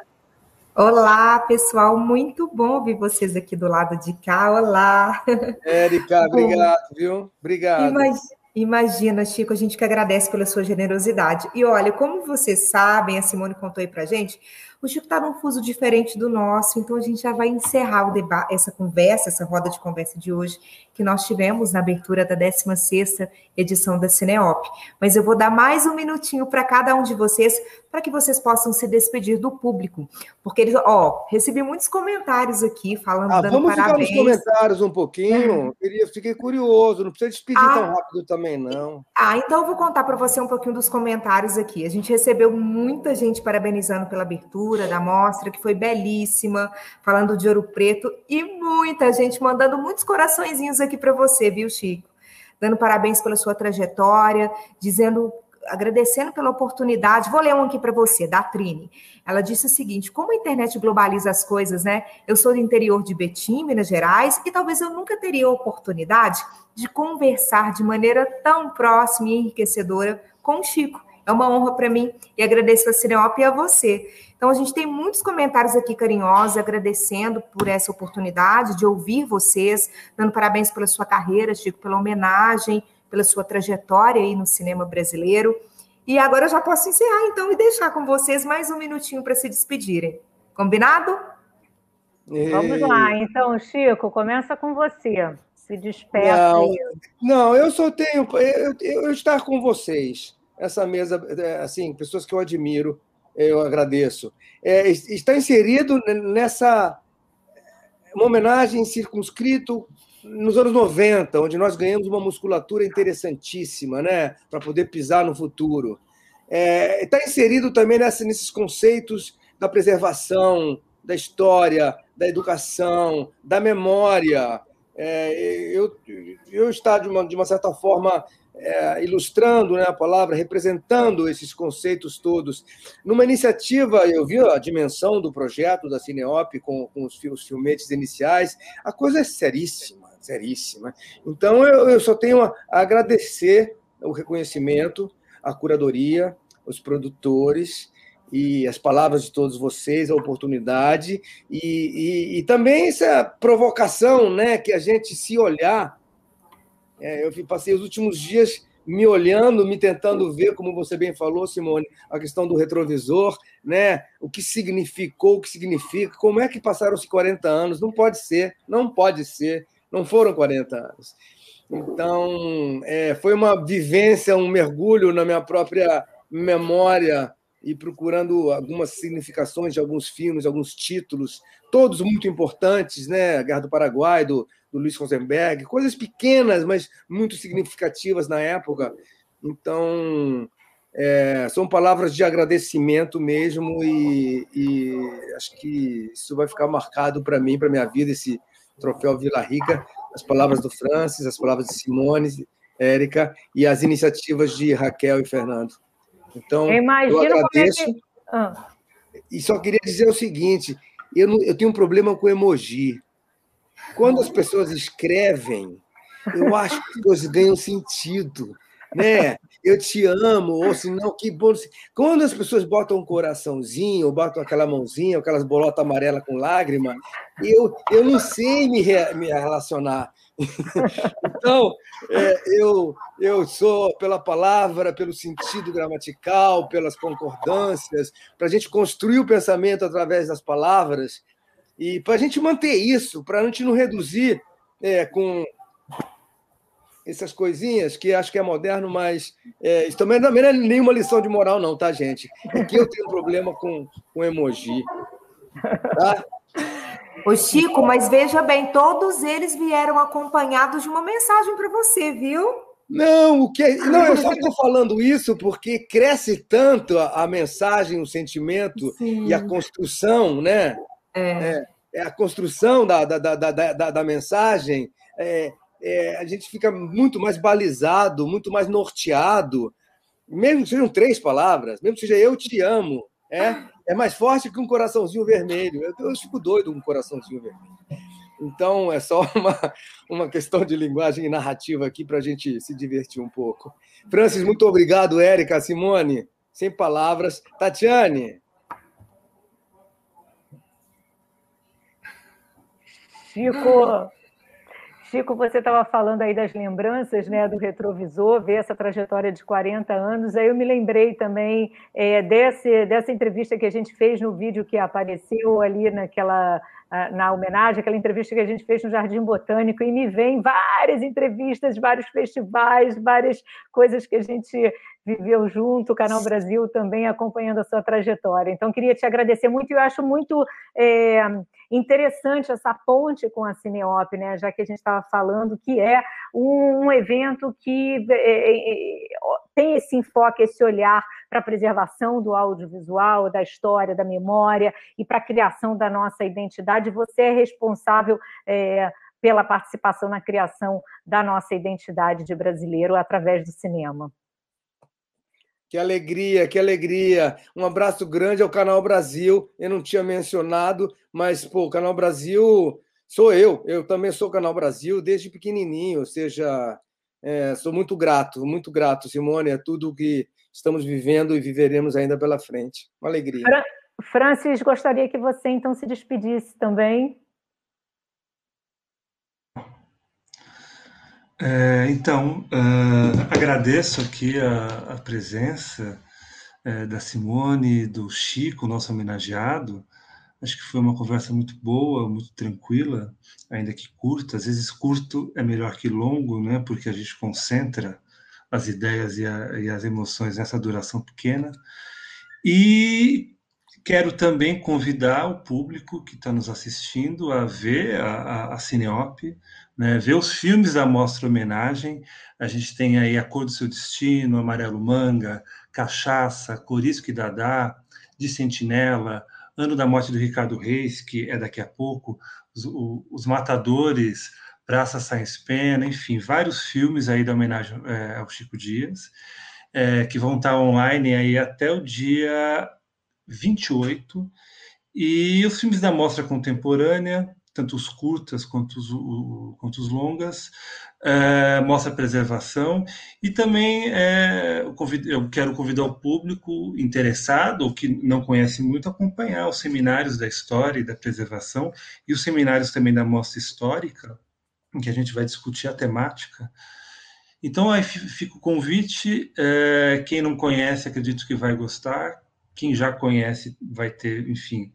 Olá, pessoal, muito bom ouvir vocês aqui do lado de cá. Olá. Érica, obrigado, viu? Obrigado. Imagina, imagina, Chico, a gente que agradece pela sua generosidade. E olha, como vocês sabem, a Simone contou aí pra gente, o Chico está num fuso diferente do nosso, então a gente já vai encerrar o debate, essa conversa, essa roda de conversa de hoje, que nós tivemos na abertura da 16ª edição da Cineop. Mas eu vou dar mais um minutinho para cada um de vocês, para que vocês possam se despedir do público. Porque eles, ó, recebi muitos comentários aqui falando, ah, dando vamos parabéns. Vamos ficar nos comentários um pouquinho. Queria, fiquei curioso, não precisa despedir ah, tão rápido também, não. Ah, então eu vou contar para você um pouquinho dos comentários aqui. A gente recebeu muita gente parabenizando pela abertura, da mostra, que foi belíssima, falando de Ouro Preto, e muita gente mandando muitos coraçõezinhos aqui para você, viu, Chico? Dando parabéns pela sua trajetória, dizendo agradecendo pela oportunidade. Vou ler um aqui para você, da Trine. Ela disse o seguinte: como a internet globaliza as coisas, né? Eu sou do interior de Betim, Minas Gerais, e talvez eu nunca teria a oportunidade de conversar de maneira tão próxima e enriquecedora com o Chico. É uma honra para mim e agradeço a Cineop e a você. Então, a gente tem muitos comentários aqui carinhosos, agradecendo por essa oportunidade de ouvir vocês, dando parabéns pela sua carreira, Chico, pela homenagem, pela sua trajetória aí no cinema brasileiro. E agora eu já posso encerrar, então, e deixar com vocês mais um minutinho para se despedirem. Combinado? Ei. Vamos lá, então, Chico, começa com você. Se despeça. Não, não eu só tenho. Eu, eu, eu estar com vocês essa mesa, é, assim, pessoas que eu admiro, eu agradeço. É, está inserido nessa uma homenagem circunscrito nos anos 90, onde nós ganhamos uma musculatura interessantíssima, né, para poder pisar no futuro. Está é, tá inserido também nessa, nesses conceitos da preservação, da história, da educação, da memória. É, eu, eu está, de uma, de uma certa forma, é, ilustrando né, a palavra, representando esses conceitos todos. Numa iniciativa, eu vi a dimensão do projeto da Cineop com, com os, os filmetes iniciais, a coisa é seríssima, seríssima. Então, eu, eu só tenho a agradecer o reconhecimento, a curadoria, os produtores, e as palavras de todos vocês, a oportunidade e, e, e, também essa provocação, né, que a gente se olhar é, eu passei os últimos dias me olhando, me tentando ver, como você bem falou, Simone, a questão do retrovisor, né? O que significou, o que significa, como é que passaram-se 40 anos? Não pode ser, não pode ser, não foram 40 anos. Então, é, foi uma vivência, um mergulho na minha própria memória e procurando algumas significações de alguns filmes, alguns títulos, todos muito importantes, né? A Guerra do Paraguai, do, do Luiz Rosenberg, coisas pequenas, mas muito significativas na época. Então, é, são palavras de agradecimento mesmo, e, e, acho que isso vai ficar marcado para mim, para minha vida, esse troféu Vila Rica, as palavras do Francis, as palavras de Simone, Érica, e as iniciativas de Raquel e Fernando. Então, eu, eu agradeço. É que... ah. E só queria dizer o seguinte: eu, não, eu tenho um problema com emoji. Quando as pessoas escrevem, eu acho que as coisas ganham sentido. Né? Eu te amo, ou se não, que bom. Quando as pessoas botam um coraçãozinho, ou botam aquela mãozinha, aquelas bolotas amarelas com lágrima, eu, eu não sei me, re, me relacionar. Então, é, eu, eu sou pela palavra, pelo sentido gramatical, pelas concordâncias, para a gente construir o pensamento através das palavras. E para a gente manter isso, para a gente não reduzir é, com essas coisinhas que acho que é moderno, mas é, isso também, não é nenhuma lição de moral, não, tá, gente? É que eu tenho um problema com, com emoji. Tá? Ô Chico, mas veja bem, todos eles vieram acompanhados de uma mensagem para você, viu? Não, o que é... não, eu só estou falando isso porque cresce tanto a, a mensagem, o sentimento Sim. e a construção, né? É. é, é a construção da, da, da, da, da mensagem, é, é, a gente fica muito mais balizado, muito mais norteado, mesmo que sejam três palavras, mesmo que seja eu te amo, é, é mais forte que um coraçãozinho vermelho. Eu, eu fico doido com um coraçãozinho vermelho. Então, é só uma, uma questão de linguagem e narrativa aqui para a gente se divertir um pouco. Francis, muito obrigado, Érica, Simone. Sem palavras. Tatiane. Chico, Chico, você estava falando aí das lembranças né, do retrovisor, ver essa trajetória de 40 anos. Aí eu me lembrei também é, desse, dessa entrevista que a gente fez no vídeo que apareceu ali naquela na homenagem, aquela entrevista que a gente fez no Jardim Botânico, e me vem várias entrevistas, vários festivais, várias coisas que a gente viveu junto, o Canal Brasil também acompanhando a sua trajetória. Então, queria te agradecer muito e eu acho muito é, interessante essa ponte com a Cineop, né? já que a gente estava falando que é um, um evento que é, é, tem esse enfoque, esse olhar para a preservação do audiovisual, da história, da memória e para a criação da nossa identidade. Você é responsável é, pela participação na criação da nossa identidade de brasileiro através do cinema. Que alegria, que alegria. Um abraço grande ao Canal Brasil. Eu não tinha mencionado, mas, pô, o Canal Brasil sou eu. Eu também sou Canal Brasil desde pequenininho, ou seja, é, sou muito grato, muito grato, Simone, a tudo que estamos vivendo e viveremos ainda pela frente. Uma alegria. Francis, gostaria que você então se despedisse também. É, então, uh, agradeço aqui a, a presença é, da Simone, do Chico, nosso homenageado. Acho que foi uma conversa muito boa, muito tranquila, ainda que curta. Às vezes curto é melhor que longo, né? Porque a gente concentra as ideias e, a, e as emoções nessa duração pequena. E quero também convidar o público que está nos assistindo a ver a, a, a Cineop, né, ver os filmes da Mostra Homenagem. A gente tem aí A Cor do Seu Destino, Amarelo Manga, Cachaça, Corisco e Dadá, De Sentinela, Ano da Morte do Ricardo Reis, que é daqui a pouco, Os, os Matadores, Praça Science Pena, enfim, vários filmes aí da homenagem é, ao Chico Dias, é, que vão estar online aí até o dia 28. E os filmes da Mostra Contemporânea, tanto os curtas quanto os, o, quanto os longas, é, mostra preservação e também é, eu, convido, eu, quero convidar o público interessado ou que não conhece muito a acompanhar os seminários da história e da preservação e os seminários também da mostra histórica, em que a gente vai discutir a temática. Então aí fica o convite, é, quem não conhece acredito que vai gostar, quem já conhece vai ter, enfim,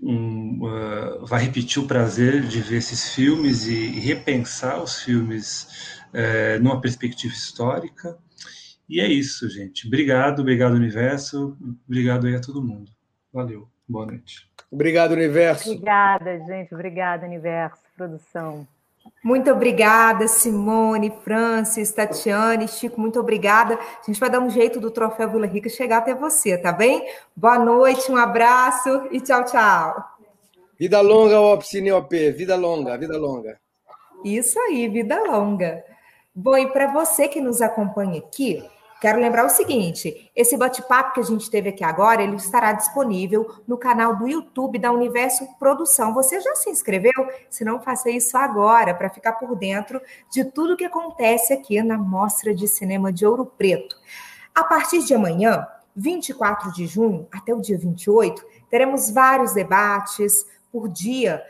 um, uh, vai repetir o prazer de ver esses filmes e, e repensar os filmes uh, numa perspectiva histórica. E é isso, gente. Obrigado, obrigado, Universo. Obrigado aí a todo mundo. Valeu. Boa noite. Obrigado, Universo. Obrigada, gente. Obrigada, Universo. Produção. Muito obrigada, Simone, Francis, Tatiane, Chico, muito obrigada. A gente vai dar um jeito do Troféu Vila Rica chegar até você, tá bem? Boa noite, um abraço e tchau, tchau. Vida longa, Opsine OP, vida longa, vida longa. Isso aí, vida longa. Bom, e para você que nos acompanha aqui, Quero lembrar o seguinte: esse bate-papo que a gente teve aqui agora, ele estará disponível no canal do YouTube da Universo Produção. Você já se inscreveu? Se não, faça isso agora para ficar por dentro de tudo que acontece aqui na Mostra de Cinema de Ouro Preto. A partir de amanhã, 24 de junho, até o dia 28, teremos vários debates por dia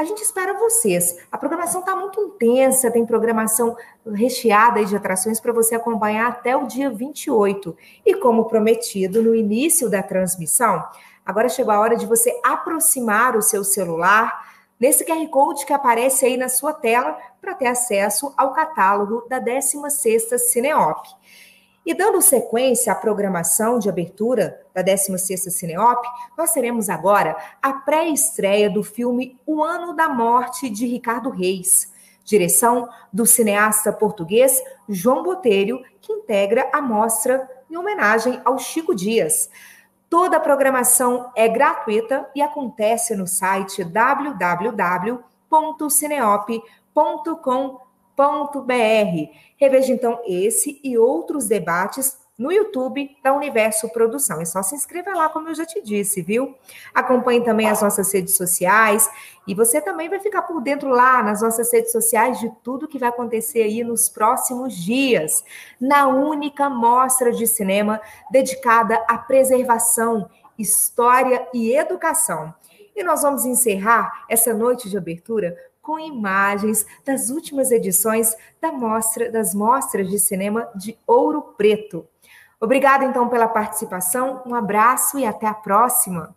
a gente espera vocês. A programação está muito intensa, tem programação recheada de atrações para você acompanhar até o dia 28. E como prometido no início da transmissão, agora chegou a hora de você aproximar o seu celular nesse QR Code que aparece aí na sua tela para ter acesso ao catálogo da 16ª Cineop. E dando sequência à programação de abertura da 16ª Cineop, nós teremos agora a pré-estreia do filme O Ano da Morte de Ricardo Reis, direção do cineasta português João Botelho, que integra a mostra em homenagem ao Chico Dias. Toda a programação é gratuita e acontece no site www.cineop.com.br www.universo.br. Reveja então esse e outros debates no YouTube da Universo Produção. É só se inscrever lá, como eu já te disse, viu? Acompanhe também as nossas redes sociais e você também vai ficar por dentro lá nas nossas redes sociais de tudo que vai acontecer aí nos próximos dias, na única mostra de cinema dedicada à preservação, história e educação. E nós vamos encerrar essa noite de abertura com imagens das últimas edições da mostra, das mostras de cinema de Ouro Preto. Obrigada então pela participação, um abraço e até a próxima.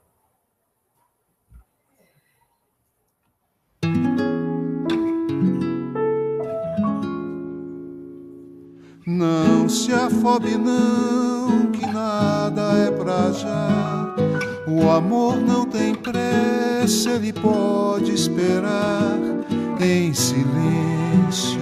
Não se afobe não, que nada é pra já. O amor não tem pressa, ele pode esperar em silêncio.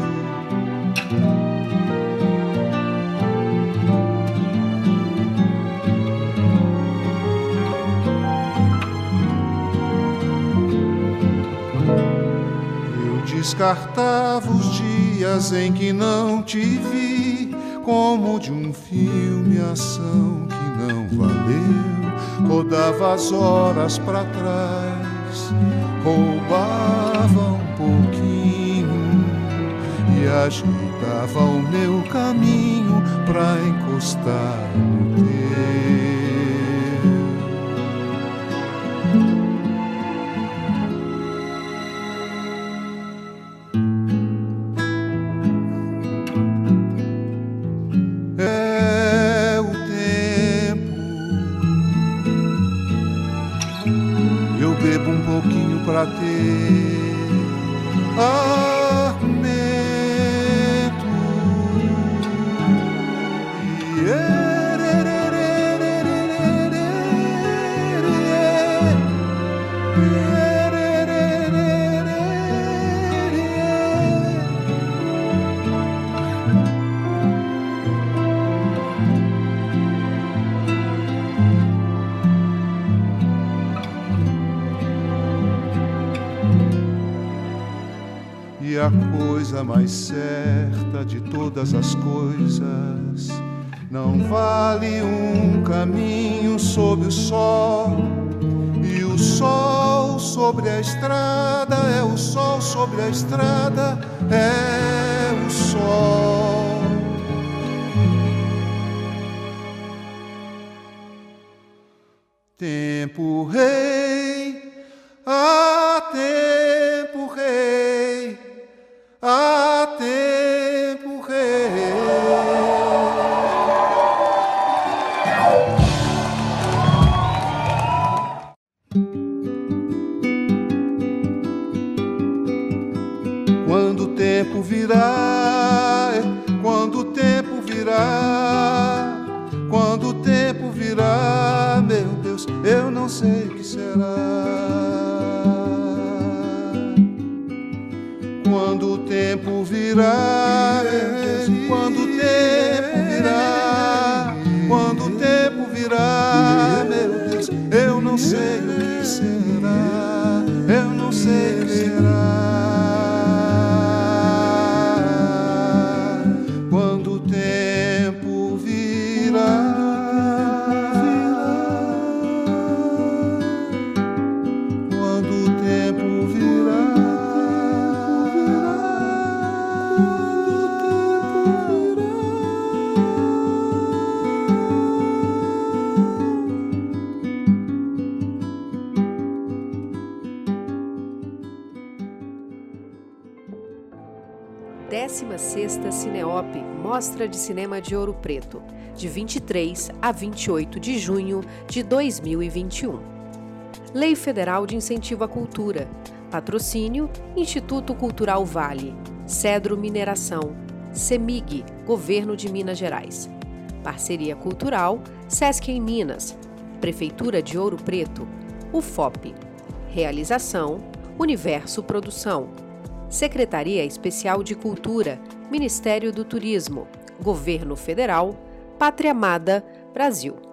Eu descartava os dias em que não te vi, como de um filme ação que não valeu. Rodava as horas para trás, roubava pouquinho e ajeitava o meu caminho pra encostar no teu. Coisa mais certa de todas as coisas não vale um caminho sob o sol. E o sol sobre a estrada é o sol sobre a estrada, é o sol. Tempo rei, eu não sei o que será. Quando o tempo virá, quando o tempo virá, quando o tempo virá, meu Deus, eu não sei o que será, eu não sei o que será. Cineop, Mostra de Cinema de Ouro Preto, de 23 a 28 de junho de 2021. Lei Federal de Incentivo à Cultura. Patrocínio Instituto Cultural Vale. Cedro Mineração. CEMIG, Governo de Minas Gerais. Parceria Cultural Sesc em Minas. Prefeitura de Ouro Preto. UFOP. Realização Universo Produção. Secretaria Especial de Cultura, Ministério do Turismo, Governo Federal, Pátria Amada, Brasil.